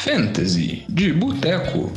Fantasy de Boteco.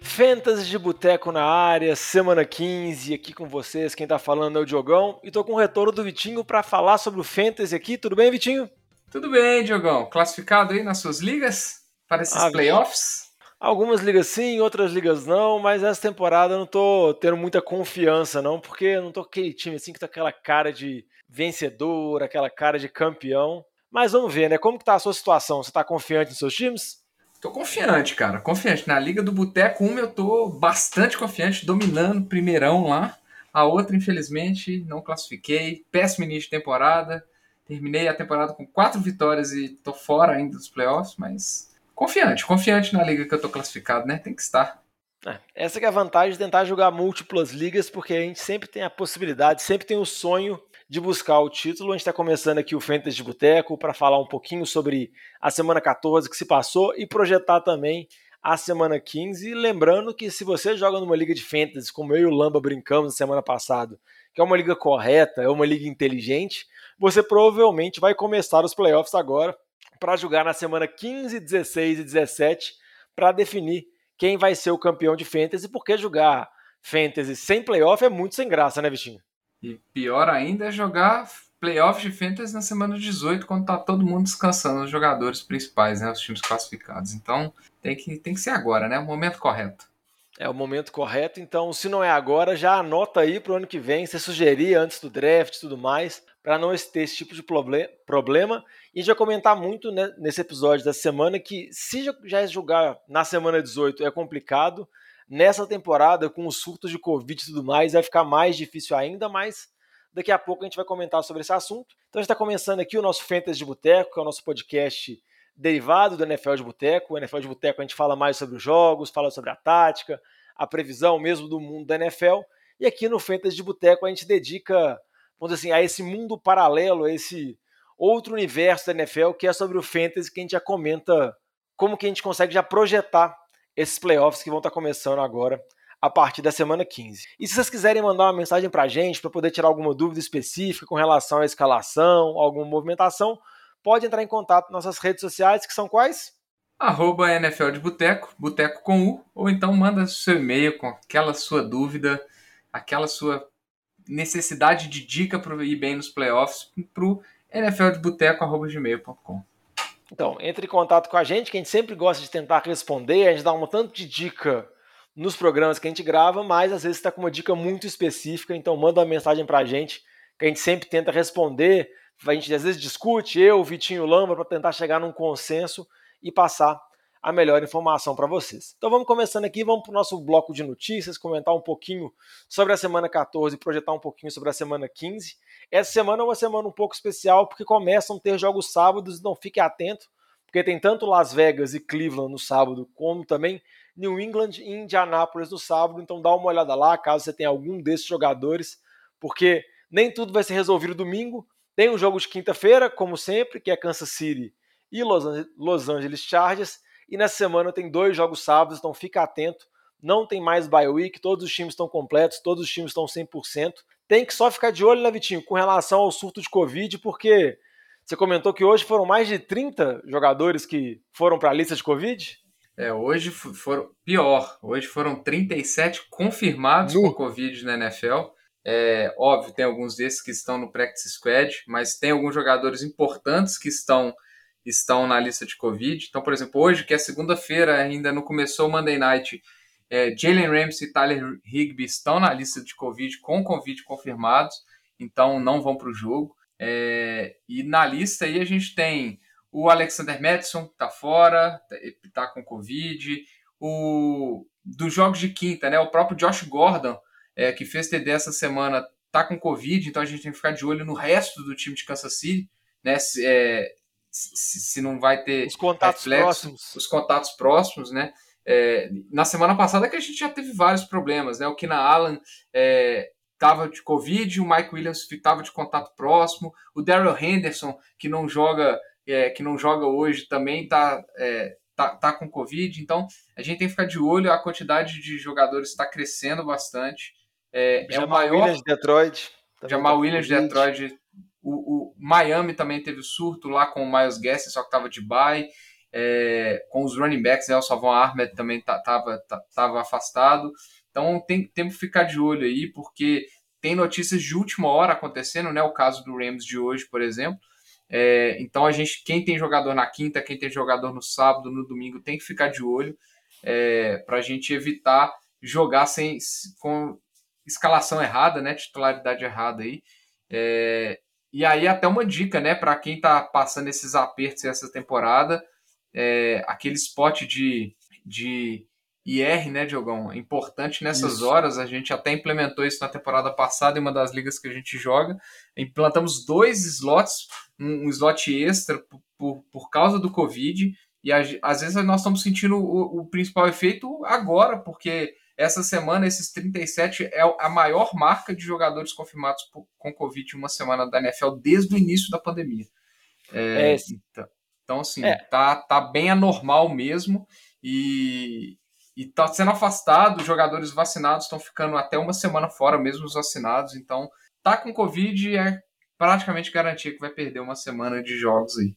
Fantasy de Boteco na área, semana 15, aqui com vocês. Quem tá falando é o Diogão. E tô com o retorno do Vitinho para falar sobre o Fantasy aqui. Tudo bem, Vitinho? Tudo bem, Diogão. Classificado aí nas suas ligas? Para esses ah, playoffs? Algumas ligas sim, outras ligas não, mas essa temporada eu não tô tendo muita confiança, não, porque eu não tô com aquele time assim que tá aquela cara de vencedor, aquela cara de campeão. Mas vamos ver, né? Como que tá a sua situação? Você tá confiante nos seus times? Tô confiante, cara. Confiante. Na Liga do Boteco 1 eu tô bastante confiante, dominando primeirão lá. A outra, infelizmente, não classifiquei. Péssimo início de temporada. Terminei a temporada com quatro vitórias e tô fora ainda dos playoffs, mas confiante. Confiante na liga que eu tô classificado, né? Tem que estar. É, essa é a vantagem de tentar jogar múltiplas ligas, porque a gente sempre tem a possibilidade, sempre tem o sonho de buscar o título. A gente está começando aqui o Fantasy de Boteco para falar um pouquinho sobre a semana 14 que se passou e projetar também a semana 15. Lembrando que se você joga numa liga de fantasy, como eu e o Lamba brincamos na semana passada, que é uma liga correta, é uma liga inteligente, você provavelmente vai começar os playoffs agora para jogar na semana 15, 16 e 17 para definir quem vai ser o campeão de fantasy, porque jogar fantasy sem playoff é muito sem graça, né, Vitinho? E pior ainda é jogar playoffs de fantasy na semana 18, quando tá todo mundo descansando, os jogadores principais, né, os times classificados. Então, tem que, tem que ser agora, né, o momento correto. É o momento correto, então se não é agora, já anota aí para o ano que vem, você sugerir antes do draft e tudo mais, para não ter esse tipo de problema. E já comentar muito né, nesse episódio da semana que se já jogar na semana 18 é complicado, Nessa temporada, com os surtos de Covid e tudo mais, vai ficar mais difícil ainda, mas daqui a pouco a gente vai comentar sobre esse assunto. Então a gente está começando aqui o nosso Fantasy de Boteco, que é o nosso podcast derivado do NFL de Boteco. O NFL de Boteco a gente fala mais sobre os jogos, fala sobre a tática, a previsão mesmo do mundo da NFL. E aqui no Fantasy de Boteco a gente dedica, vamos dizer assim, a esse mundo paralelo, a esse outro universo da NFL, que é sobre o Fantasy, que a gente já comenta como que a gente consegue já projetar esses playoffs que vão estar começando agora a partir da semana 15. E se vocês quiserem mandar uma mensagem para a gente para poder tirar alguma dúvida específica com relação à escalação, alguma movimentação, pode entrar em contato nas nossas redes sociais, que são quais? Arroba NFL de Boteco, Boteco com U, ou então manda seu e-mail com aquela sua dúvida, aquela sua necessidade de dica para ir bem nos playoffs para o nfldeboteco.gmail.com. Então, entre em contato com a gente, que a gente sempre gosta de tentar responder, a gente dá um tanto de dica nos programas que a gente grava, mas às vezes está com uma dica muito específica, então manda uma mensagem para a gente, que a gente sempre tenta responder. A gente às vezes discute, eu, Vitinho Lamba, para tentar chegar num consenso e passar a melhor informação para vocês. Então vamos começando aqui, vamos para o nosso bloco de notícias, comentar um pouquinho sobre a semana 14 e projetar um pouquinho sobre a semana 15. Essa semana é uma semana um pouco especial porque começam a ter jogos sábados, então fique atento, porque tem tanto Las Vegas e Cleveland no sábado, como também New England e Indianápolis no sábado, então dá uma olhada lá, caso você tenha algum desses jogadores, porque nem tudo vai ser resolvido domingo. Tem um jogo de quinta-feira, como sempre, que é Kansas City e Los Angeles Chargers, e nessa semana tem dois jogos sábados, então fica atento. Não tem mais bye week, todos os times estão completos, todos os times estão 100%. Tem que só ficar de olho, né, Vitinho, com relação ao surto de Covid, porque você comentou que hoje foram mais de 30 jogadores que foram para a lista de Covid? É, hoje foram. Pior, hoje foram 37 confirmados no. com Covid na NFL. É, óbvio, tem alguns desses que estão no practice squad, mas tem alguns jogadores importantes que estão, estão na lista de Covid. Então, por exemplo, hoje, que é segunda-feira, ainda não começou o Monday Night, é, Jalen Ramsey e Tyler Higby estão na lista de Covid, com Covid confirmados, então não vão para o jogo. É, e na lista aí a gente tem o Alexander Madison, que está fora, está com Covid. O, dos jogos de quinta, né, o próprio Josh Gordon, é, que fez TD essa semana, está com Covid, então a gente tem que ficar de olho no resto do time de Kansas City, né, é, se, se não vai ter os contatos reflexo, próximos. Os contatos próximos, né? É, na semana passada que a gente já teve vários problemas, né? O Kina Allen estava é, de Covid, o Mike Williams estava de contato próximo, o Daryl Henderson, que não joga, é, que não joga hoje, também está é, tá, tá com Covid. Então a gente tem que ficar de olho, a quantidade de jogadores está crescendo bastante. É, é o maior. Williams de Detroit. Jamal tá Williams de Detroit. O, o Miami também teve surto lá com o Miles Gaskin, só que estava de bye. É, com os running backs, né, o Salvon Ahmed também estava tava afastado. Então tem, temos que ficar de olho aí, porque tem notícias de última hora acontecendo, né? O caso do Rams de hoje, por exemplo. É, então a gente, quem tem jogador na quinta, quem tem jogador no sábado, no domingo, tem que ficar de olho é, para a gente evitar jogar sem com escalação errada, né? Titularidade errada aí. É, e aí até uma dica, né? Para quem está passando esses apertos essa temporada, é, aquele spot de, de IR, né, Diogão? É importante nessas isso. horas. A gente até implementou isso na temporada passada em uma das ligas que a gente joga. Implantamos dois slots, um, um slot extra por, por, por, causa do Covid. E a, às vezes nós estamos sentindo o, o, principal efeito agora, porque essa semana, esses 37 é a maior marca de jogadores confirmados por, com Covid em uma semana da NFL desde o início da pandemia. É, é então, então, assim, é. tá, tá bem anormal mesmo. E, e está sendo afastado, os jogadores vacinados estão ficando até uma semana fora, mesmo os vacinados, então tá com Covid é praticamente garantia que vai perder uma semana de jogos aí.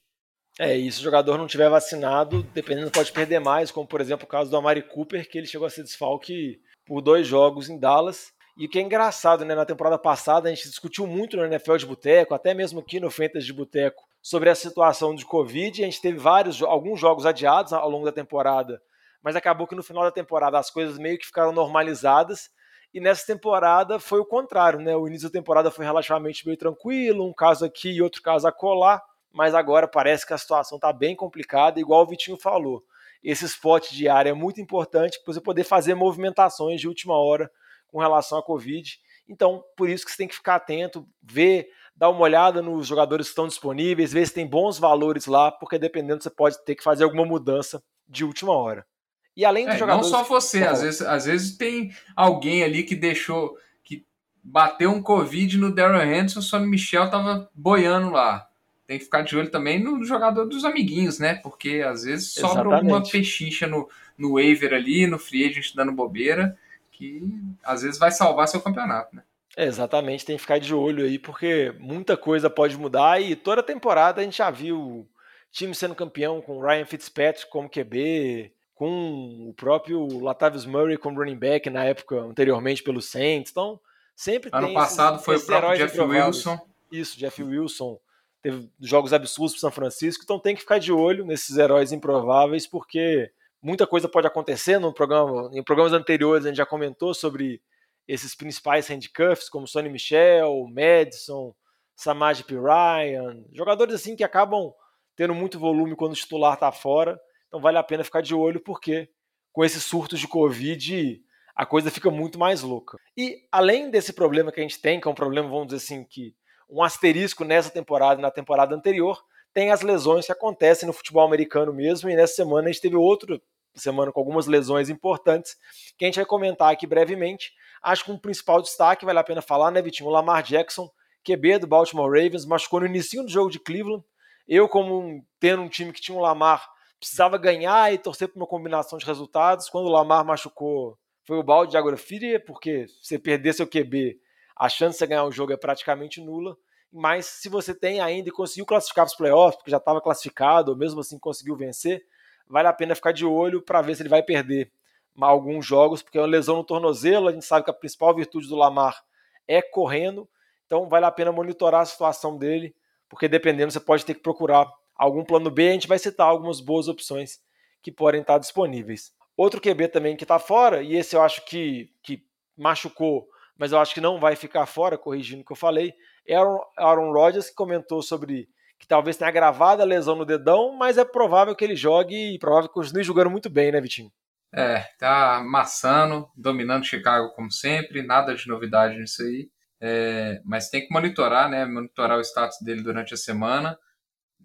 É, e se o jogador não tiver vacinado, dependendo, pode perder mais, como por exemplo o caso do Amari Cooper, que ele chegou a ser desfalque por dois jogos em Dallas. E o que é engraçado, né? Na temporada passada a gente discutiu muito no NFL de Boteco, até mesmo aqui no Fantasy de Boteco, sobre a situação de Covid. A gente teve vários, alguns jogos adiados ao longo da temporada mas acabou que no final da temporada as coisas meio que ficaram normalizadas. E nessa temporada foi o contrário, né? O início da temporada foi relativamente meio tranquilo, um caso aqui e outro caso acolá, mas agora parece que a situação está bem complicada, igual o Vitinho falou. Esse spot de área é muito importante para você poder fazer movimentações de última hora com relação à Covid. Então, por isso que você tem que ficar atento, ver, dar uma olhada nos jogadores que estão disponíveis, ver se tem bons valores lá, porque dependendo você pode ter que fazer alguma mudança de última hora. E além dos é, jogadores. Não só você, às vezes, às vezes tem alguém ali que deixou. que bateu um Covid no Darren Henderson, o Sonny Michel tava boiando lá. Tem que ficar de olho também no jogador dos amiguinhos, né? Porque às vezes sobra Exatamente. uma pechincha no, no waiver ali, no free agent dando bobeira, que às vezes vai salvar seu campeonato, né? exatamente, tem que ficar de olho aí, porque muita coisa pode mudar e toda temporada a gente já viu time sendo campeão com Ryan Fitzpatrick como QB, com o próprio Latavius Murray como running back na época anteriormente pelo Saints. Então, sempre ano passado esses, foi esses o próprio Jeff Wilson. Isso, Jeff Wilson teve jogos absurdos para São Francisco, então tem que ficar de olho nesses heróis improváveis porque muita coisa pode acontecer no programa, em programas anteriores a gente já comentou sobre esses principais handcuffs como Sonny Michel, Madison, Samaj P. Ryan, jogadores assim que acabam tendo muito volume quando o titular está fora então vale a pena ficar de olho porque com esses surtos de Covid a coisa fica muito mais louca. E além desse problema que a gente tem, que é um problema, vamos dizer assim, que um asterisco nessa temporada e na temporada anterior, tem as lesões que acontecem no futebol americano mesmo, e nessa semana a gente teve outra semana com algumas lesões importantes, que a gente vai comentar aqui brevemente. Acho que um principal destaque, vale a pena falar, né, Vitinho? O Lamar Jackson, QB do Baltimore Ravens, machucou no início do jogo de Cleveland. Eu, como um, tendo um time que tinha um Lamar precisava ganhar e torcer por uma combinação de resultados. Quando o Lamar machucou, foi o balde de água porque se perder seu QB, a chance de ganhar o jogo é praticamente nula. Mas se você tem ainda e conseguiu classificar para os playoffs, porque já estava classificado, ou mesmo assim conseguiu vencer, vale a pena ficar de olho para ver se ele vai perder alguns jogos, porque é uma lesão no tornozelo, a gente sabe que a principal virtude do Lamar é correndo, então vale a pena monitorar a situação dele, porque dependendo você pode ter que procurar algum plano B, a gente vai citar algumas boas opções que podem estar disponíveis. Outro QB também que está fora, e esse eu acho que, que machucou, mas eu acho que não vai ficar fora, corrigindo o que eu falei, é Aaron, Aaron Rodgers, comentou sobre que talvez tenha agravado a lesão no dedão, mas é provável que ele jogue e provável que continue jogando muito bem, né, Vitinho? É, tá amassando, dominando Chicago como sempre, nada de novidade nisso aí. É, mas tem que monitorar, né? Monitorar o status dele durante a semana.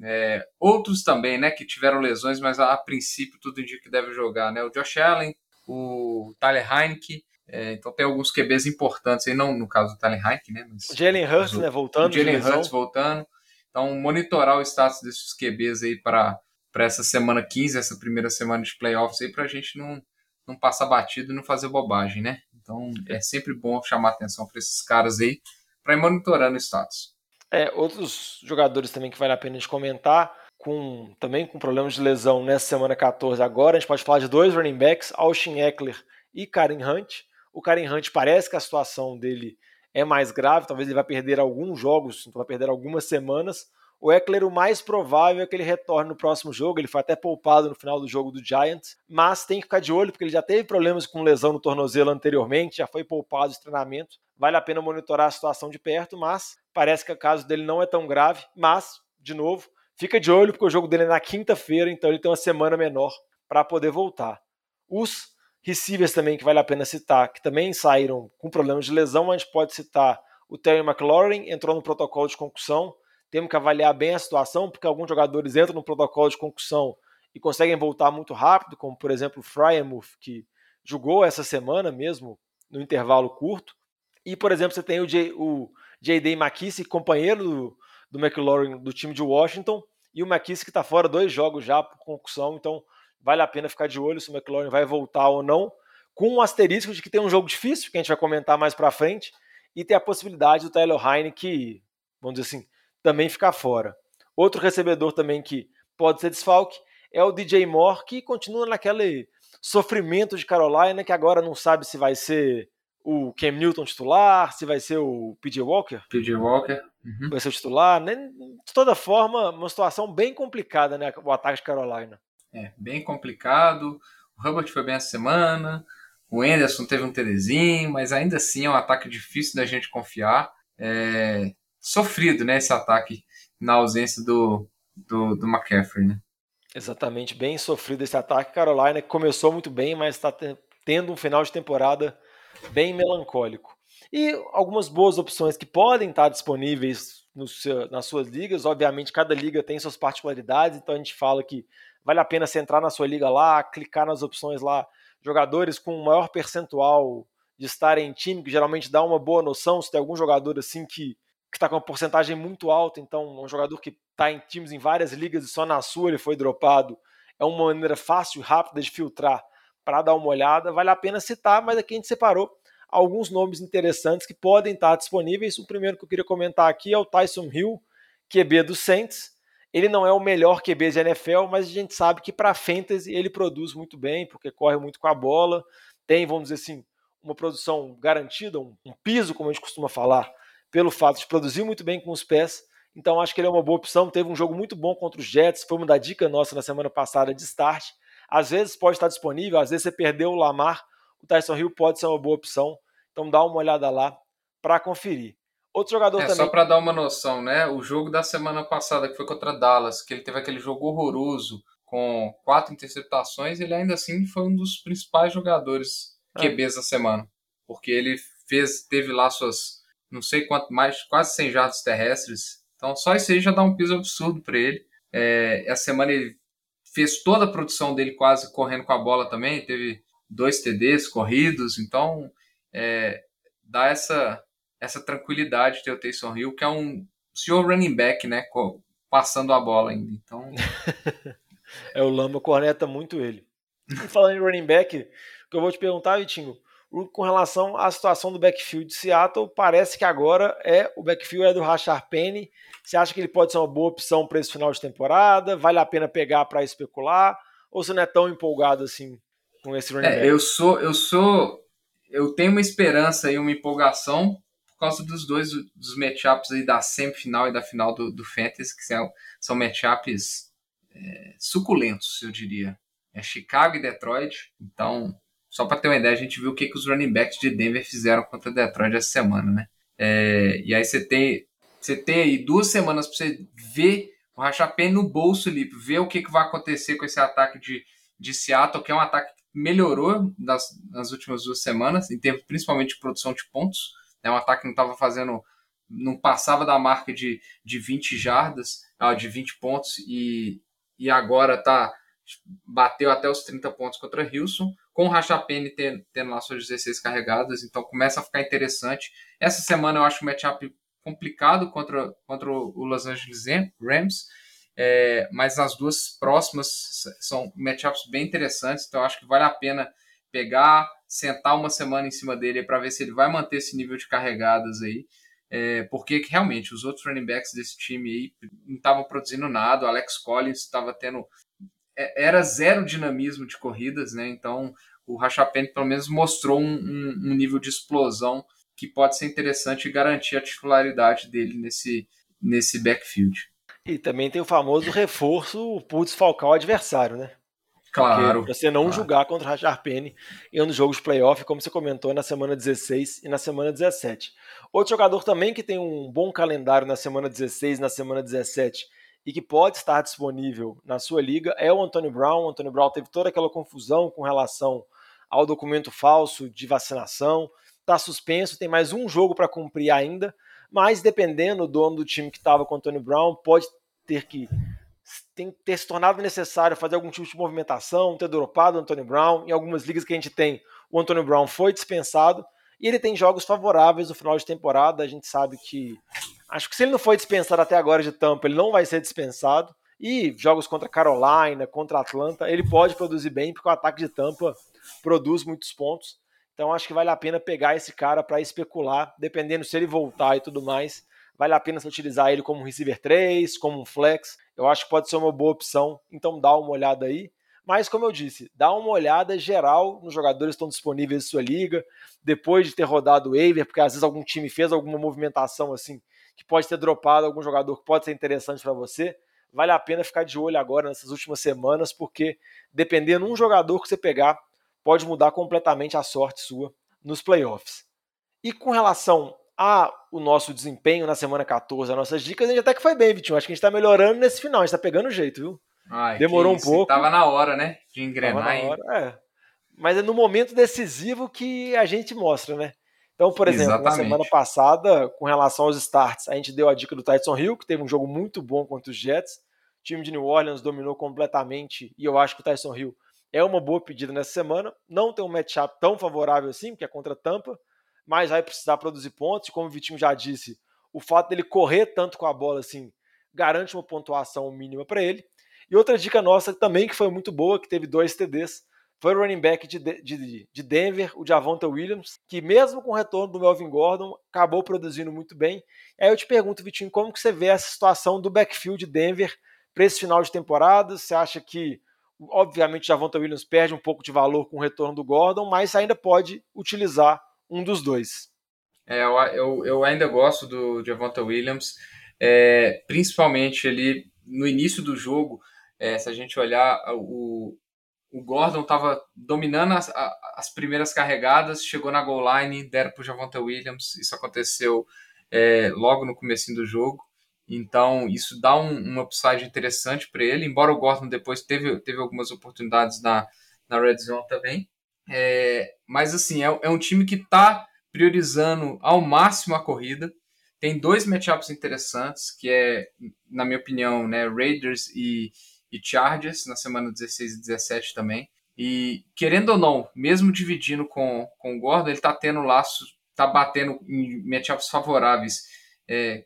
É, outros também, né, que tiveram lesões, mas a, a, princípio tudo indica que deve jogar, né? O Josh Allen, o Tyler Heineke, é, então tem alguns QBs importantes aí, não no caso do Tyler Heineke, né? Mas, Jalen Hurts, né, voltando. Jalen Hurts voltando. Então, monitorar o status desses QBs aí para essa semana 15, essa primeira semana de playoffs aí, para a gente não, não passar batido e não fazer bobagem, né? Então, é sempre bom chamar atenção para esses caras aí, para ir monitorando o status. É, outros jogadores também que vale a pena a gente comentar, com, também com problemas de lesão nessa semana 14 agora, a gente pode falar de dois running backs, Austin Eckler e Karen Hunt. O Karen Hunt parece que a situação dele é mais grave, talvez ele vai perder alguns jogos, vai perder algumas semanas. O Eckler, o mais provável é que ele retorne no próximo jogo. Ele foi até poupado no final do jogo do Giants, mas tem que ficar de olho porque ele já teve problemas com lesão no tornozelo anteriormente, já foi poupado de treinamento. Vale a pena monitorar a situação de perto, mas parece que o caso dele não é tão grave. Mas, de novo, fica de olho porque o jogo dele é na quinta-feira, então ele tem uma semana menor para poder voltar. Os receivers também que vale a pena citar, que também saíram com problemas de lesão, a gente pode citar o Terry McLaurin, entrou no protocolo de concussão. Temos que avaliar bem a situação, porque alguns jogadores entram no protocolo de concussão e conseguem voltar muito rápido, como por exemplo o Fryermuth, que jogou essa semana mesmo, no intervalo curto. E, por exemplo, você tem o, J, o J.D. McKissick, companheiro do, do McLaurin do time de Washington, e o McKissick está fora dois jogos já por concussão, então vale a pena ficar de olho se o McLaurin vai voltar ou não, com um asterisco de que tem um jogo difícil, que a gente vai comentar mais para frente, e tem a possibilidade do Tyler Heine, que, vamos dizer assim, também ficar fora. Outro recebedor também que pode ser desfalque é o DJ Moore, que continua naquele sofrimento de Carolina, que agora não sabe se vai ser o Cam Newton titular, se vai ser o PJ Walker. PJ Walker. Uhum. Vai ser o titular. Né? De toda forma, uma situação bem complicada, né? O ataque de Carolina. É, bem complicado. O Hubbard foi bem essa semana. O Anderson teve um TDzinho, mas ainda assim é um ataque difícil da gente confiar. É sofrido, né, esse ataque na ausência do, do, do McCaffrey, né? Exatamente, bem sofrido esse ataque. Carolina começou muito bem, mas está tendo um final de temporada bem melancólico. E algumas boas opções que podem estar disponíveis seu, nas suas ligas. Obviamente, cada liga tem suas particularidades, então a gente fala que vale a pena você entrar na sua liga lá, clicar nas opções lá, jogadores com maior percentual de estar em time, que geralmente dá uma boa noção se tem algum jogador assim que está com uma porcentagem muito alta, então um jogador que está em times em várias ligas e só na sua ele foi dropado, é uma maneira fácil e rápida de filtrar para dar uma olhada, vale a pena citar, mas aqui a gente separou alguns nomes interessantes que podem estar disponíveis. O primeiro que eu queria comentar aqui é o Tyson Hill, QB do Saints. Ele não é o melhor QB de NFL, mas a gente sabe que para fantasy ele produz muito bem, porque corre muito com a bola, tem, vamos dizer assim, uma produção garantida, um, um piso, como a gente costuma falar, pelo fato de produzir muito bem com os pés. Então acho que ele é uma boa opção. Teve um jogo muito bom contra os Jets, foi uma da dica nossa na semana passada de start. Às vezes pode estar disponível, às vezes você perdeu o Lamar, o Tyson Hill pode ser uma boa opção. Então dá uma olhada lá para conferir. Outro jogador é, também. Só para dar uma noção, né? O jogo da semana passada, que foi contra Dallas, que ele teve aquele jogo horroroso com quatro interceptações, ele ainda assim foi um dos principais jogadores é. QBs da semana. Porque ele fez, teve lá suas, não sei quanto mais, quase 100 jardas terrestres. Então só isso aí já dá um piso absurdo para ele. É, essa semana ele fez toda a produção dele quase correndo com a bola também, teve dois TDs corridos, então é, dá essa, essa tranquilidade de ter o Taysom Hill, que é um senhor running back, né? Passando a bola ainda. Então. é, o Lamba corneta muito ele. E falando em running back, o que eu vou te perguntar, Vitinho, com relação à situação do backfield de Seattle, parece que agora é o backfield é do Rashard Penny. Você acha que ele pode ser uma boa opção para esse final de temporada? Vale a pena pegar para especular? Ou você não é tão empolgado assim com esse running é, back? Eu sou, eu sou eu tenho uma esperança e uma empolgação por causa dos dois dos matchups aí da semifinal e da final do, do Fantasy, que são, são matchups é, suculentos, eu diria. É Chicago e Detroit. Então, só para ter uma ideia, a gente viu o que, que os running backs de Denver fizeram contra Detroit essa semana, né? É, e aí você tem, você tem aí duas semanas para você ver o Rachapé no bolso ali, ver o que, que vai acontecer com esse ataque de, de Seattle, que é um ataque melhorou nas, nas últimas duas semanas, em termos principalmente de produção de pontos. Né? Um ataque não estava fazendo, não passava da marca de, de 20 jardas, de 20 pontos, e, e agora tá, bateu até os 30 pontos contra Houston, com o Rachapene tendo, tendo lá suas 16 carregadas, então começa a ficar interessante. Essa semana eu acho o matchup complicado contra, contra o Los Angeles Rams, é, mas as duas próximas são matchups bem interessantes, então acho que vale a pena pegar, sentar uma semana em cima dele para ver se ele vai manter esse nível de carregadas aí. é, porque realmente os outros running backs desse time aí não estavam produzindo nada, o Alex Collins estava tendo. É, era zero dinamismo de corridas, né? Então o Rachapene pelo menos mostrou um, um, um, nível de explosão que pode ser interessante e garantir a titularidade dele nesse, nesse backfield. E também tem o famoso reforço por desfalcar o adversário, né? Claro. Porque você não claro. julgar contra o Rashard Penny em um dos jogos de playoff, como você comentou na semana 16 e na semana 17. Outro jogador também que tem um bom calendário na semana 16 e na semana 17 e que pode estar disponível na sua liga é o Antônio Brown. O Antônio Brown teve toda aquela confusão com relação ao documento falso de vacinação. Está suspenso, tem mais um jogo para cumprir ainda, mas dependendo do dono do time que estava com o Antônio Brown, pode ter que tem ter se tornado necessário fazer algum tipo de movimentação, ter dropado o Antônio Brown. Em algumas ligas que a gente tem, o Antônio Brown foi dispensado e ele tem jogos favoráveis no final de temporada. A gente sabe que. Acho que se ele não foi dispensado até agora de tampa, ele não vai ser dispensado. E jogos contra Carolina, contra Atlanta, ele pode produzir bem, porque o ataque de tampa produz muitos pontos. Então acho que vale a pena pegar esse cara para especular, dependendo se ele voltar e tudo mais vale a pena utilizar ele como um receiver 3, como um flex. Eu acho que pode ser uma boa opção, então dá uma olhada aí. Mas, como eu disse, dá uma olhada geral nos jogadores que estão disponíveis em sua liga, depois de ter rodado o waiver, porque às vezes algum time fez alguma movimentação assim, que pode ter dropado algum jogador que pode ser interessante para você. Vale a pena ficar de olho agora nessas últimas semanas, porque dependendo de um jogador que você pegar, pode mudar completamente a sorte sua nos playoffs. E com relação a o nosso desempenho na semana 14, as nossas dicas, a gente até que foi bem, Vitinho. Acho que a gente tá melhorando nesse final, a gente tá pegando jeito, viu? Ai, Demorou um pouco. Tava na hora, né? De engrenar. Tava na hora, é. Mas é no momento decisivo que a gente mostra, né? Então, por exemplo, Exatamente. na semana passada, com relação aos starts, a gente deu a dica do Tyson Hill, que teve um jogo muito bom contra os Jets. O time de New Orleans dominou completamente e eu acho que o Tyson Hill é uma boa pedida nessa semana. Não tem um matchup tão favorável assim, porque é contra Tampa, mas vai precisar produzir pontos. Como o Vitinho já disse, o fato dele correr tanto com a bola assim garante uma pontuação mínima para ele. E outra dica nossa também que foi muito boa, que teve dois TDs, foi o running back de, de, de Denver, o Javonta Williams, que mesmo com o retorno do Melvin Gordon, acabou produzindo muito bem. Aí eu te pergunto, Vitinho, como que você vê essa situação do backfield de Denver para esse final de temporada? Você acha que, obviamente, o Javonta Williams perde um pouco de valor com o retorno do Gordon, mas ainda pode utilizar um dos dois. É, eu, eu, eu ainda gosto do Javonta Williams, é, principalmente ali no início do jogo. É, se a gente olhar, o, o Gordon estava dominando as, as primeiras carregadas, chegou na goal line, deram para o Javonta Williams. Isso aconteceu é, logo no começo do jogo. Então, isso dá um, um upside interessante para ele, embora o Gordon depois teve, teve algumas oportunidades na, na red zone também. É, mas assim, é, é, um time que está priorizando ao máximo a corrida. Tem dois matchups interessantes, que é, na minha opinião, né, Raiders e, e Chargers, na semana 16 e 17 também. E querendo ou não, mesmo dividindo com, com o Gordon, ele está tendo laço, está batendo em matchups favoráveis. É,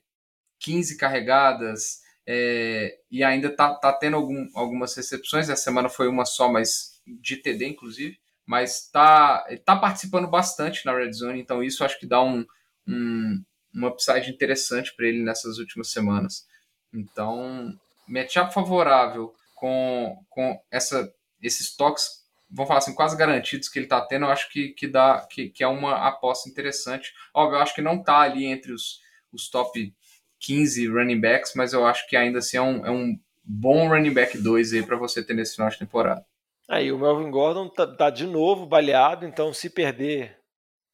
15 carregadas, é, e ainda está tá tendo algum, algumas recepções. Essa semana foi uma só, mas de TD, inclusive mas está tá participando bastante na Red Zone, então isso acho que dá um, um, um upside interessante para ele nessas últimas semanas. Então, matchup favorável com, com essa, esses toques, vamos falar assim, quase garantidos que ele está tendo, eu acho que, que, dá, que, que é uma aposta interessante. Óbvio, eu acho que não está ali entre os, os top 15 running backs, mas eu acho que ainda assim é um, é um bom running back 2 aí para você ter nesse final de temporada. Aí o Melvin Gordon tá, tá, de novo baleado, então se perder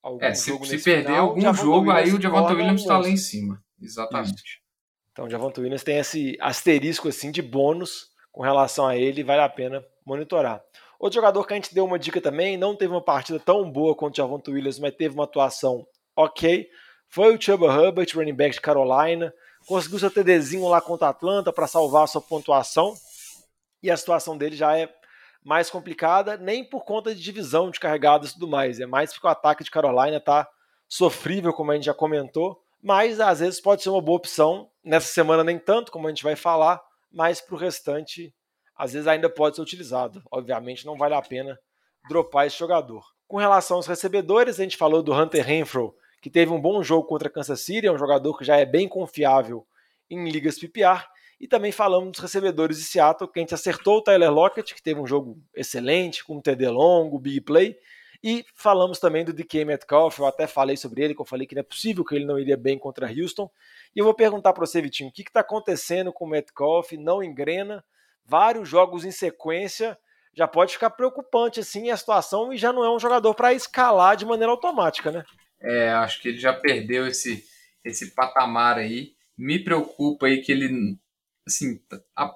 algum é, se, jogo se perder final, algum jogo, aí o Javonta Williams está lá em cima. Exatamente. Isso. Então o Javonta Williams tem esse asterisco assim de bônus com relação a ele, vale a pena monitorar. Outro jogador que a gente deu uma dica também, não teve uma partida tão boa quanto o Javonta Williams, mas teve uma atuação ok, foi o Chuba Hubbard, running back de Carolina. Conseguiu seu TDzinho lá contra a Atlanta para salvar a sua pontuação. E a situação dele já é mais complicada, nem por conta de divisão de carregadas e tudo mais. É mais porque o ataque de Carolina está sofrível, como a gente já comentou, mas às vezes pode ser uma boa opção. Nessa semana nem tanto, como a gente vai falar, mas para o restante, às vezes ainda pode ser utilizado. Obviamente não vale a pena dropar esse jogador. Com relação aos recebedores, a gente falou do Hunter Renfro, que teve um bom jogo contra Kansas City, é um jogador que já é bem confiável em ligas PPR. E também falamos dos recebedores de Seattle, que a gente acertou o Tyler Lockett, que teve um jogo excelente, com um TD longo, big play. E falamos também do DK Metcalf, eu até falei sobre ele, que eu falei que não é possível que ele não iria bem contra Houston. E eu vou perguntar para você, Vitinho, o que está acontecendo com o Metcalf? Não engrena, vários jogos em sequência, já pode ficar preocupante assim a situação e já não é um jogador para escalar de maneira automática, né? É, acho que ele já perdeu esse, esse patamar aí. Me preocupa aí que ele, assim, a,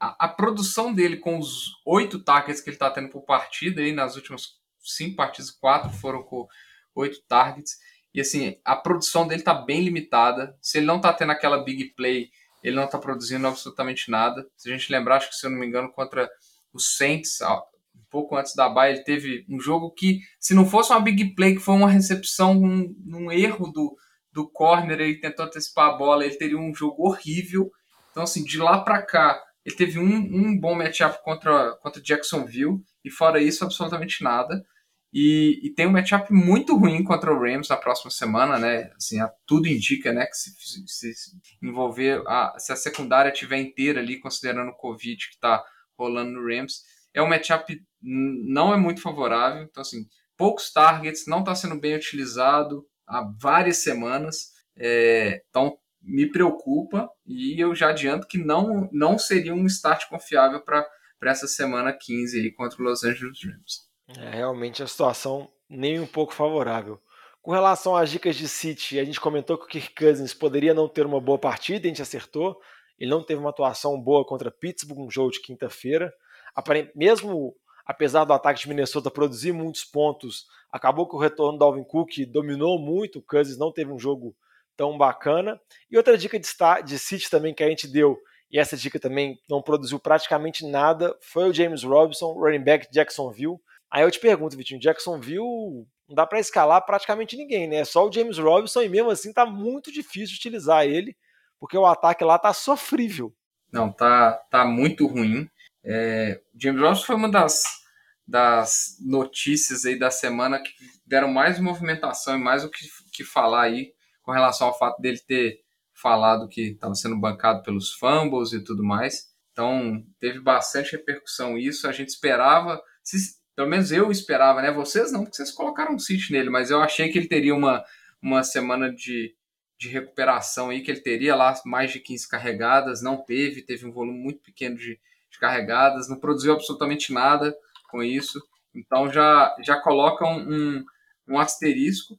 a, a produção dele com os oito targets que ele está tendo por partida aí nas últimas cinco partidas, quatro foram com oito targets. E assim, a produção dele está bem limitada. Se ele não está tendo aquela big play, ele não está produzindo absolutamente nada. Se a gente lembrar, acho que se eu não me engano, contra o Saints, um pouco antes da baia, ele teve um jogo que, se não fosse uma big play, que foi uma recepção, um, um erro do, do corner, ele tentou antecipar a bola, ele teria um jogo horrível. Então, assim, de lá para cá, ele teve um, um bom matchup contra, contra Jacksonville, e fora isso, absolutamente nada. E, e, tem um matchup muito ruim contra o Rams na próxima semana, né? Assim, tudo indica, né, que se, se envolver, a, se a secundária tiver inteira ali, considerando o Covid que está rolando no Rams, é um matchup não é muito favorável. Então, assim, poucos targets, não está sendo bem utilizado há várias semanas. É, então, me preocupa e eu já adianto que não, não seria um start confiável para essa semana 15 aí contra o Los Angeles Rams. É realmente a situação nem um pouco favorável. Com relação às dicas de City, a gente comentou que o Kirk Cousins poderia não ter uma boa partida, a gente acertou. Ele não teve uma atuação boa contra Pittsburgh, um jogo de quinta-feira. Mesmo apesar do ataque de Minnesota produzir muitos pontos, acabou que o retorno do Alvin Cook dominou muito, o Cousins não teve um jogo tão bacana. E outra dica de, de City também que a gente deu, e essa dica também não produziu praticamente nada, foi o James Robinson, running back Jacksonville. Aí eu te pergunto, Vitinho, Jacksonville não dá para escalar praticamente ninguém, né? Só o James Robinson e mesmo assim tá muito difícil utilizar ele, porque o ataque lá tá sofrível. Não, tá, tá muito ruim. É, James Robinson foi uma das, das notícias aí da semana que deram mais movimentação e mais o que, que falar aí com relação ao fato dele ter falado que estava sendo bancado pelos fumbles e tudo mais. Então, teve bastante repercussão isso. A gente esperava, se, pelo menos eu esperava, né? Vocês não, porque vocês colocaram um sítio nele, mas eu achei que ele teria uma, uma semana de, de recuperação aí, que ele teria lá mais de 15 carregadas. Não teve, teve um volume muito pequeno de, de carregadas, não produziu absolutamente nada com isso. Então, já, já coloca um, um, um asterisco.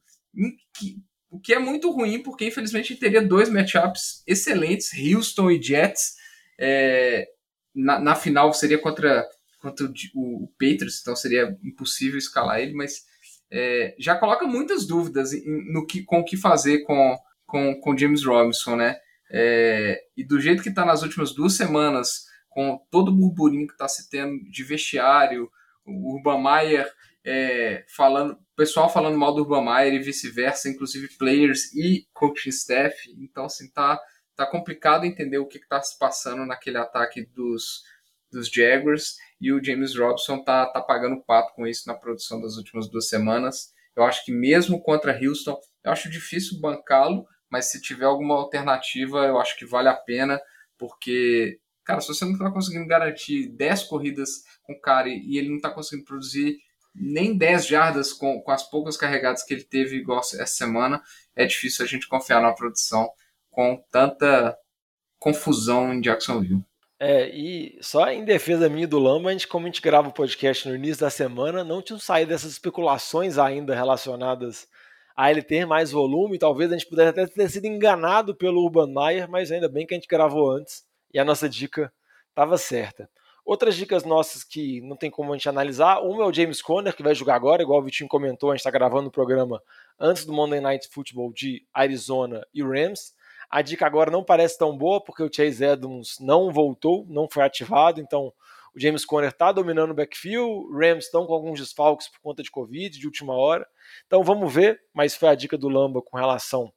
Que, o que é muito ruim, porque infelizmente teria dois matchups excelentes, Houston e Jets. É, na, na, final seria contra, contra o, o, Patriots, então seria impossível escalar ele, mas é, já coloca muitas dúvidas no que, com o que fazer com, com, com James Robinson, né? É, e do jeito que está nas últimas duas semanas, com todo o burburinho que está se tendo de vestiário, o Urban Meyer é, falando, pessoal falando mal do Urban Meyer e vice-versa, inclusive players e coaching staff. Então, assim, tá, tá complicado entender o que está se passando naquele ataque dos, dos Jaguars e o James Robson tá, tá pagando pato com isso na produção das últimas duas semanas. Eu acho que mesmo contra Houston, eu acho difícil bancá-lo, mas se tiver alguma alternativa, eu acho que vale a pena, porque, cara, se você não está conseguindo garantir 10 corridas com o cara e ele não está conseguindo produzir nem 10 jardas com, com as poucas carregadas que ele teve igual essa semana, é difícil a gente confiar na produção com tanta confusão em Jacksonville. É, e só em defesa minha do Lamba, a gente, como a gente grava o podcast no início da semana, não tinha saído dessas especulações ainda relacionadas a ele ter mais volume. Talvez a gente pudesse até ter sido enganado pelo Urban Meyer, mas ainda bem que a gente gravou antes e a nossa dica estava certa. Outras dicas nossas que não tem como a gente analisar, uma é o James Conner, que vai jogar agora, igual o Vitinho comentou, a gente está gravando o programa antes do Monday Night Football de Arizona e Rams. A dica agora não parece tão boa, porque o Chase Edmonds não voltou, não foi ativado, então o James Conner está dominando o backfield, Rams estão com alguns desfalques por conta de Covid, de última hora. Então vamos ver, mas foi a dica do Lamba com relação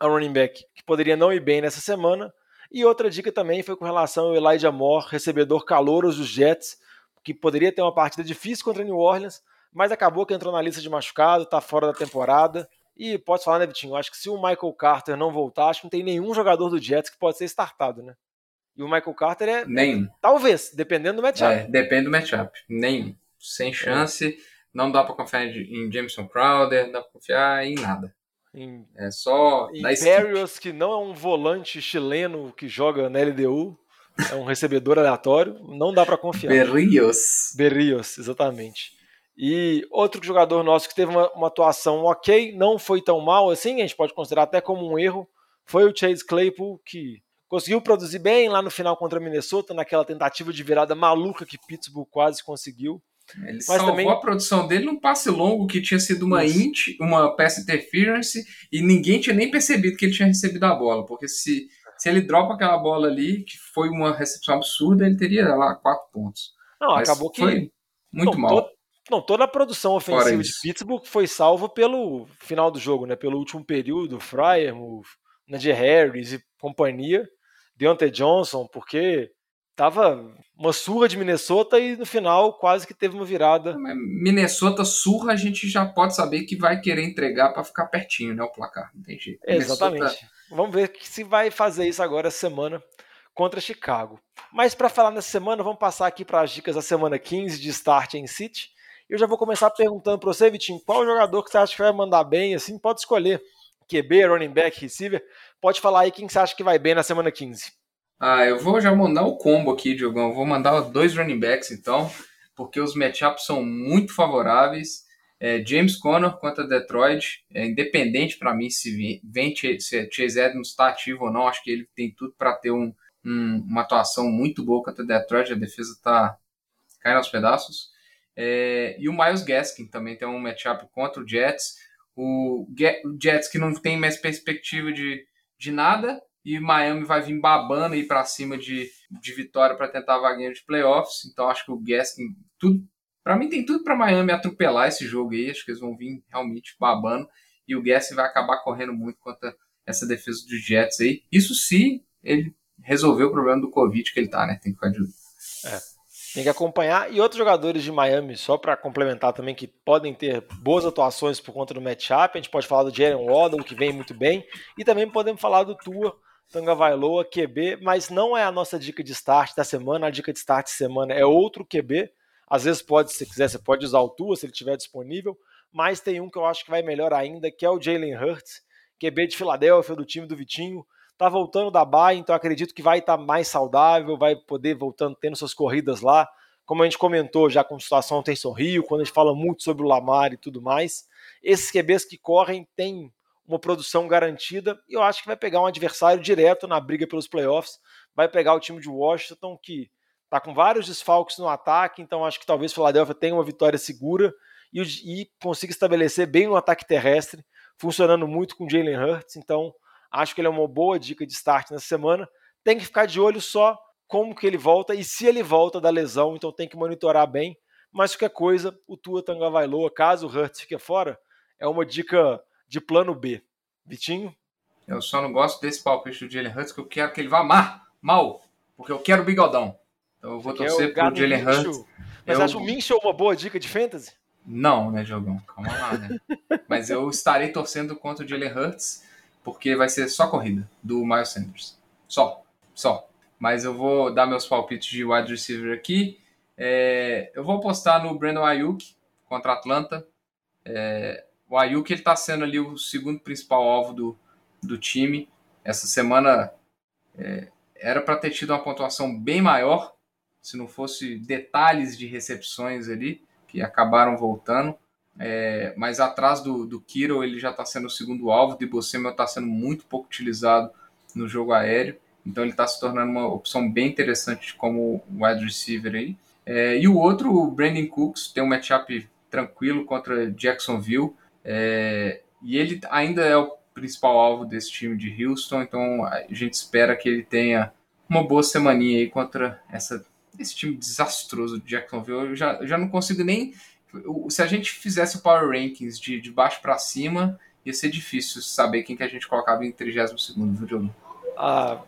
ao running back, que poderia não ir bem nessa semana. E outra dica também foi com relação ao Elijah Moore, recebedor calouros dos Jets, que poderia ter uma partida difícil contra New Orleans, mas acabou que entrou na lista de machucado, está fora da temporada E pode falar, né, Vitinho? Acho que se o Michael Carter não voltar, acho que não tem nenhum jogador do Jets que pode ser startado, né? E o Michael Carter é. Nenhum. Talvez, dependendo do matchup. É, depende do matchup. Nenhum. Sem é. chance. Não dá para confiar em Jameson Crowder, não dá para confiar em nada. Em, é só. Em Barrios, que não é um volante chileno que joga na LDU, é um recebedor aleatório, não dá para confiar. Berrios. Berrios, exatamente. E outro jogador nosso que teve uma, uma, atuação ok, não foi tão mal assim, a gente pode considerar até como um erro, foi o Chase Claypool, que conseguiu produzir bem lá no final contra Minnesota, naquela tentativa de virada maluca que Pittsburgh quase conseguiu. Ele Mas salvou também... a produção dele num passe longo que tinha sido uma Isso. int, uma pass interference, e ninguém tinha nem percebido que ele tinha recebido a bola, porque se, se ele dropa aquela bola ali, que foi uma recepção absurda, ele teria lá quatro pontos. Não, Mas acabou que. Foi muito não, mal. Não, toda a produção ofensiva de Pittsburgh foi salva pelo final do jogo, né? Pelo último período, Fryer, Nadir Harris e companhia, Deontay Johnson, porque tava uma surra de Minnesota e no final quase que teve uma virada. Minnesota surra, a gente já pode saber que vai querer entregar para ficar pertinho, né? O placar, não tem jeito. Exatamente. Minnesota... Vamos ver se vai fazer isso agora essa semana contra Chicago. Mas para falar nessa semana, vamos passar aqui para as dicas da semana 15 de Start em City. Eu já vou começar perguntando para você, Vitinho, qual jogador que você acha que vai mandar bem, assim, pode escolher. QB, running back, receiver. Pode falar aí quem você acha que vai bem na semana 15. Ah, eu vou já mandar o combo aqui, Diogão. Vou mandar dois running backs, então, porque os matchups são muito favoráveis. É, James Conner contra Detroit, é independente para mim se vem se Chase Edmonds está ativo ou não, acho que ele tem tudo para ter um, um, uma atuação muito boa contra Detroit, a defesa está caindo aos pedaços. É, e o Miles Gaskin também tem um matchup contra o Jets. O, Jets que não tem mais perspectiva de, de nada e Miami vai vir babando aí para cima de, de vitória para tentar a vaguinha de playoffs. Então acho que o Gaskin tudo para mim tem tudo para Miami atropelar esse jogo aí. Acho que eles vão vir realmente babando e o Gaskin vai acabar correndo muito contra essa defesa dos Jets aí. Isso se ele resolver o problema do Covid que ele tá, né? Tem que ficar de. É. Tem que acompanhar. E outros jogadores de Miami, só para complementar também, que podem ter boas atuações por conta do matchup. A gente pode falar do Jalen Waddle, que vem muito bem. E também podemos falar do Tua, Tanga Vailoa, QB. Mas não é a nossa dica de start da semana. A dica de start de semana é outro QB. Às vezes pode, se quiser, você pode usar o Tua, se ele estiver disponível. Mas tem um que eu acho que vai melhor ainda, que é o Jalen Hurts, QB de Filadélfia, do time do Vitinho tá voltando da baia, então acredito que vai estar tá mais saudável, vai poder voltando, tendo suas corridas lá. Como a gente comentou já com a situação tem Rio, quando a gente fala muito sobre o Lamar e tudo mais, esses QBs que correm têm uma produção garantida e eu acho que vai pegar um adversário direto na briga pelos playoffs. Vai pegar o time de Washington, que tá com vários desfalques no ataque, então acho que talvez o Philadelphia tenha uma vitória segura e, e consiga estabelecer bem o ataque terrestre, funcionando muito com Jalen Hurts. Então Acho que ele é uma boa dica de start nessa semana. Tem que ficar de olho só como que ele volta e se ele volta da lesão, então tem que monitorar bem. Mas qualquer coisa, o Tua Tagovailoa, caso o Hurts fique fora, é uma dica de plano B. Vitinho? Eu só não gosto desse palpite do Jalen Hurts, que eu quero que ele vá mar, mal, porque eu quero o bigodão. Então eu vou Você torcer pro Jalen Hurts. Mas eu... acha o Minchel uma boa dica de fantasy? Não, né, Jogão? Calma lá, né? Mas eu estarei torcendo contra o Jalen Hurts porque vai ser só corrida do Miles Sanders. Só, só. Mas eu vou dar meus palpites de wide receiver aqui. É, eu vou apostar no Brandon Ayuk contra a Atlanta. É, o Ayuk ele está sendo ali o segundo principal alvo do, do time. Essa semana é, era para ter tido uma pontuação bem maior, se não fosse detalhes de recepções ali que acabaram voltando. É, mas atrás do, do Kiro ele já está sendo o segundo alvo. De Bocema está sendo muito pouco utilizado no jogo aéreo. Então ele está se tornando uma opção bem interessante como wide receiver aí. É, e o outro, o Brandon Cooks, tem um matchup tranquilo contra Jacksonville. É, e ele ainda é o principal alvo desse time de Houston. Então a gente espera que ele tenha uma boa semaninha aí contra essa, esse time desastroso de Jacksonville. Eu já, eu já não consigo nem se a gente fizesse o Power Rankings de, de baixo para cima, ia ser difícil saber quem que a gente colocava em 32 segundo, viu, Diogo? Ah,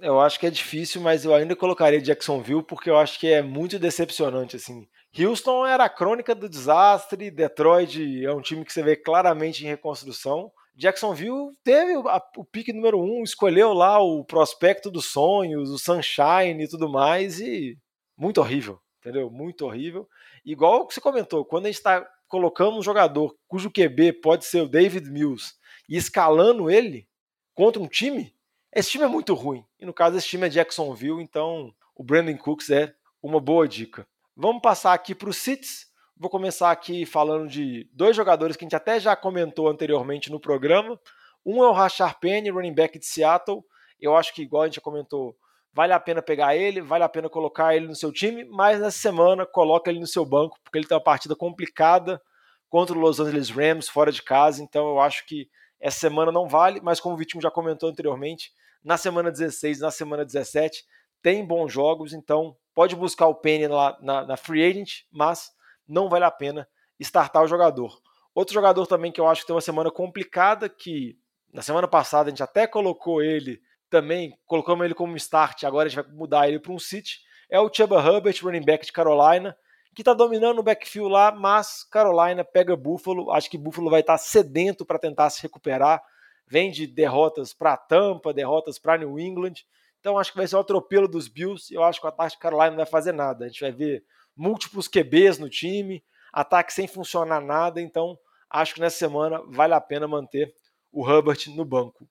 eu acho que é difícil, mas eu ainda colocaria Jacksonville porque eu acho que é muito decepcionante assim. Houston era a crônica do desastre, Detroit é um time que você vê claramente em reconstrução. Jacksonville teve o pique número um, escolheu lá o prospecto dos sonhos, o Sunshine e tudo mais, e muito horrível, entendeu? Muito horrível. Igual que você comentou, quando a gente está colocando um jogador cujo QB pode ser o David Mills e escalando ele contra um time, esse time é muito ruim. E no caso, esse time é Jacksonville, então o Brandon Cooks é uma boa dica. Vamos passar aqui para os Cits. Vou começar aqui falando de dois jogadores que a gente até já comentou anteriormente no programa. Um é o Rashard Penny, running back de Seattle. Eu acho que, igual a gente já comentou, vale a pena pegar ele, vale a pena colocar ele no seu time, mas nessa semana coloca ele no seu banco, porque ele tem uma partida complicada contra o Los Angeles Rams fora de casa. Então eu acho que essa semana não vale, mas como o Vitinho já comentou anteriormente, na semana 16, na semana 17, tem bons jogos, então pode buscar o Penny lá na, na Free Agent, mas não vale a pena startar o jogador. Outro jogador também que eu acho que tem uma semana complicada, que na semana passada a gente até colocou ele também, colocamos ele como start, agora a gente vai mudar ele para um sit, é o Chuba Hubbard, running back de Carolina, que está dominando o backfield lá, mas Carolina pega Buffalo, acho que Buffalo vai estar tá sedento para tentar se recuperar, vem de derrotas para Tampa, derrotas para New England, então acho que vai ser o atropelo dos Bills, eu acho que o ataque de Carolina não vai fazer nada, a gente vai ver múltiplos QBs no time, ataque sem funcionar nada, então acho que nessa semana vale a pena manter o Hubbard no banco.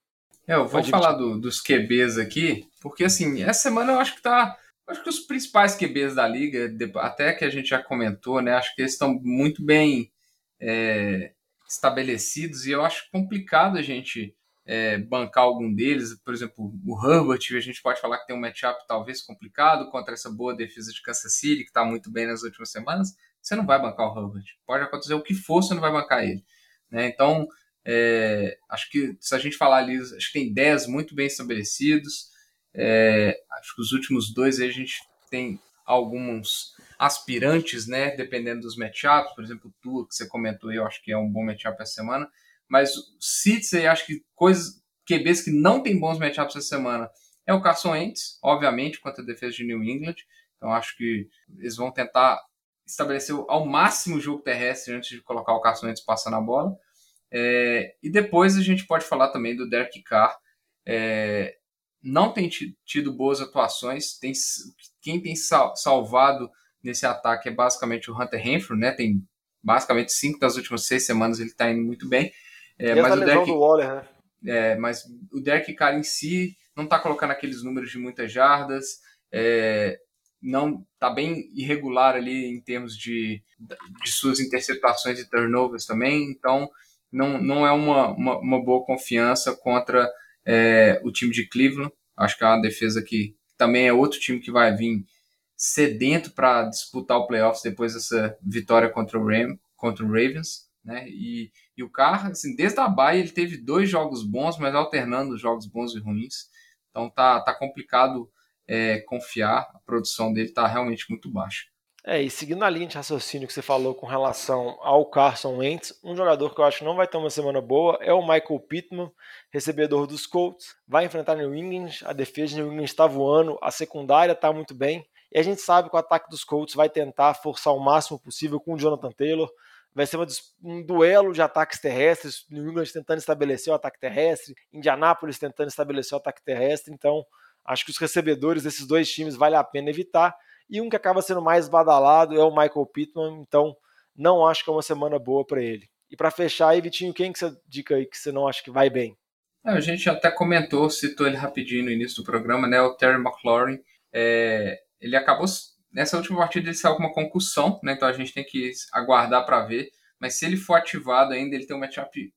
É, eu vou Pode falar do, dos QBs aqui, porque assim, essa semana eu acho que tá. Acho que os principais QBs da liga, até que a gente já comentou, né? Acho que eles estão muito bem é, estabelecidos e eu acho complicado a gente é, bancar algum deles. Por exemplo, o Herbert, a gente pode falar que tem um matchup talvez complicado contra essa boa defesa de Kansas City, que está muito bem nas últimas semanas. Você não vai bancar o Herbert. Pode acontecer o que for, você não vai bancar ele. Né? Então, é, acho que se a gente falar ali, acho que tem 10 muito bem estabelecidos. É, acho que os últimos dois a gente tem alguns aspirantes, né? Dependendo dos matchups, por exemplo, o Tua, que você comentou eu acho que é um bom matchup essa semana. Mas Seeds aí, acho que coisas, QBs que não tem bons matchups essa semana é o Carson Wentz, obviamente, contra a defesa de New England. Então acho que eles vão tentar estabelecer ao máximo o jogo terrestre antes de colocar o Carson Wentz passando a bola. É, e depois a gente pode falar também do Derek Carr. É, não tem tido boas atuações. Tem, quem tem sal, salvado nesse ataque é basicamente o Hunter Renfrew, né? Tem basicamente cinco das últimas seis semanas ele está indo muito bem. É, mas, o Derek, Waller, né? é, mas o Derek Carr em si não está colocando aqueles números de muitas jardas. É, não está bem irregular ali em termos de, de suas interceptações e turnovers também. Então não, não é uma, uma, uma boa confiança contra é, o time de Cleveland. Acho que é uma defesa que também é outro time que vai vir sedento para disputar o playoffs depois dessa vitória contra o, Ram, contra o Ravens. Né? E, e o Carr, assim, desde a Bahia, ele teve dois jogos bons, mas alternando jogos bons e ruins. Então tá, tá complicado é, confiar. A produção dele tá realmente muito baixa. É, e seguindo a linha de raciocínio que você falou com relação ao Carson Wentz, um jogador que eu acho que não vai ter uma semana boa é o Michael Pittman, recebedor dos Colts. Vai enfrentar New England, a defesa de New England está voando, a secundária está muito bem. E a gente sabe que o ataque dos Colts vai tentar forçar o máximo possível com o Jonathan Taylor. Vai ser uma, um duelo de ataques terrestres, New England tentando estabelecer o ataque terrestre, Indianápolis tentando estabelecer o ataque terrestre. Então, acho que os recebedores desses dois times vale a pena evitar. E um que acaba sendo mais badalado é o Michael Pittman, então não acho que é uma semana boa para ele. E para fechar aí, Vitinho, quem que você dica aí que você não acha que vai bem? É, a gente até comentou, citou ele rapidinho no início do programa, né? O Terry McLaurin. É, ele acabou. Nessa última partida ele saiu com uma concussão, né? Então a gente tem que aguardar para ver. Mas se ele for ativado ainda, ele tem um matchup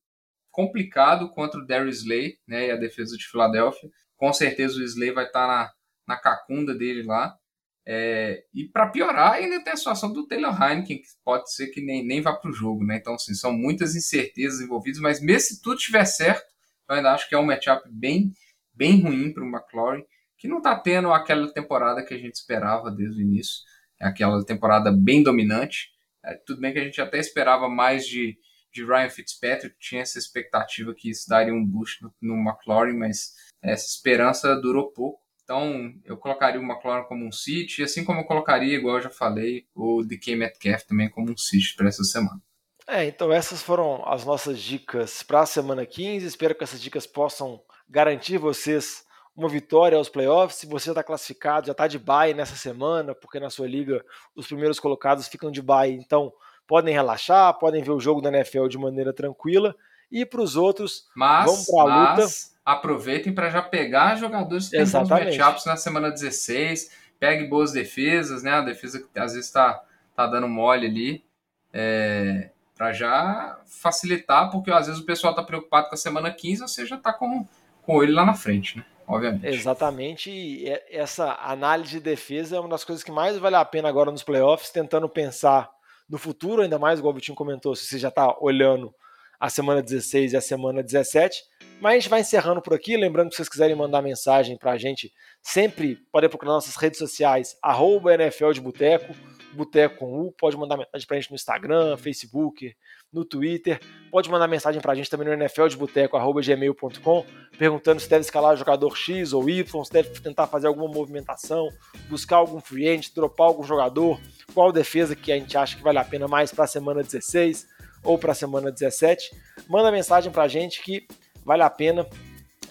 complicado contra o Darius Slay, né? E a defesa de Filadélfia. Com certeza o Slay vai estar tá na, na cacunda dele lá. É, e para piorar, ainda tem a situação do Taylor Heineken, que pode ser que nem, nem vá para o jogo, né? Então, assim, são muitas incertezas envolvidas, mas mesmo se tudo estiver certo, eu ainda acho que é um matchup bem, bem ruim para o McLaurin, que não está tendo aquela temporada que a gente esperava desde o início, é aquela temporada bem dominante. É, tudo bem que a gente até esperava mais de, de Ryan Fitzpatrick, tinha essa expectativa que isso daria um boost no, no McLaurin, mas essa esperança durou pouco. Então, eu colocaria o McLaurin como um City, assim como eu colocaria, igual eu já falei, o DK Metcalf também como um City para essa semana. É, então essas foram as nossas dicas para a semana 15. Espero que essas dicas possam garantir vocês uma vitória aos playoffs. Se você já está classificado, já está de bye nessa semana, porque na sua liga os primeiros colocados ficam de bye, então podem relaxar, podem ver o jogo da NFL de maneira tranquila. E para os outros, mas, vamos para a luta. Aproveitem para já pegar jogadores que têm bons matchups na semana 16. Pegue boas defesas, né? A defesa que às vezes está tá dando mole ali. É, para já facilitar, porque às vezes o pessoal está preocupado com a semana 15, você já está com, com ele lá na frente, né? Obviamente. Exatamente. E essa análise de defesa é uma das coisas que mais vale a pena agora nos playoffs, tentando pensar no futuro, ainda mais, igual o Vitinho comentou, se você já está olhando a semana 16 e a semana 17. Mas a gente vai encerrando por aqui. Lembrando que se vocês quiserem mandar mensagem para a gente, sempre podem procurar nossas redes sociais, arroba NFL de Boteco, Boteco com U. Pode mandar mensagem para a gente no Instagram, Facebook, no Twitter. Pode mandar mensagem para a gente também no NFL de Boteco, arroba gmail.com, perguntando se deve escalar jogador X ou Y, se deve tentar fazer alguma movimentação, buscar algum free agent, dropar algum jogador, qual defesa que a gente acha que vale a pena mais para a semana 16 ou para a semana 17. Manda mensagem para a gente que vale a pena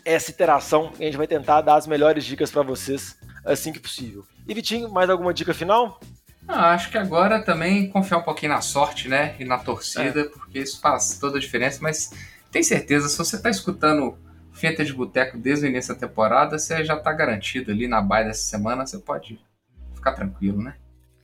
essa interação e a gente vai tentar dar as melhores dicas para vocês assim que possível. E Vitinho, mais alguma dica final? Ah, acho que agora também confiar um pouquinho na sorte, né? E na torcida, é. porque isso faz toda a diferença, mas tem certeza, se você está escutando Fenta de Boteco desde o início da temporada, você já está garantido ali na baia dessa semana, você pode ficar tranquilo, né?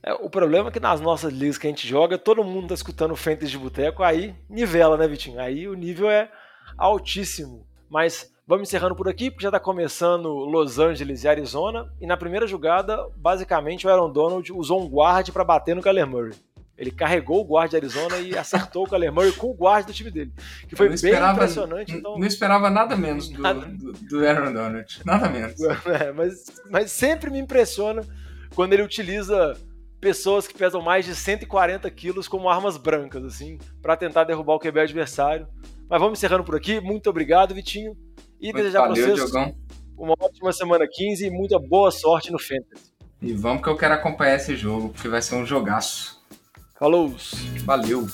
É, o problema é que nas nossas ligas que a gente joga, todo mundo tá escutando Fantasy de Boteco, aí nivela, né, Vitinho? Aí o nível é altíssimo. Mas vamos encerrando por aqui, porque já está começando Los Angeles e Arizona. E na primeira jogada, basicamente, o Aaron Donald usou um guard para bater no Kyler Murray. Ele carregou o guard de Arizona e acertou o Kyler Murray com o guard do time dele. Que foi bem esperava, impressionante. Então... Não esperava nada menos do, nada... do, do Aaron Donald. Nada menos. É, mas, mas sempre me impressiona quando ele utiliza pessoas que pesam mais de 140 quilos como armas brancas, assim, para tentar derrubar o QB adversário. Mas vamos encerrando por aqui. Muito obrigado, Vitinho. E Muito desejar para vocês Diogão. uma ótima semana 15 e muita boa sorte no Fantasy. E vamos que eu quero acompanhar esse jogo, porque vai ser um jogaço. Falou! Valeu!